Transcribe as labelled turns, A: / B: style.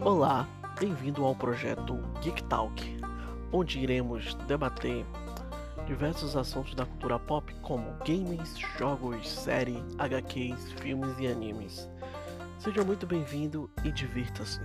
A: Olá, bem-vindo ao projeto Geek Talk, onde iremos debater diversos assuntos da cultura pop como games, jogos, séries, HQs, filmes e animes. Seja muito bem-vindo e divirta-se.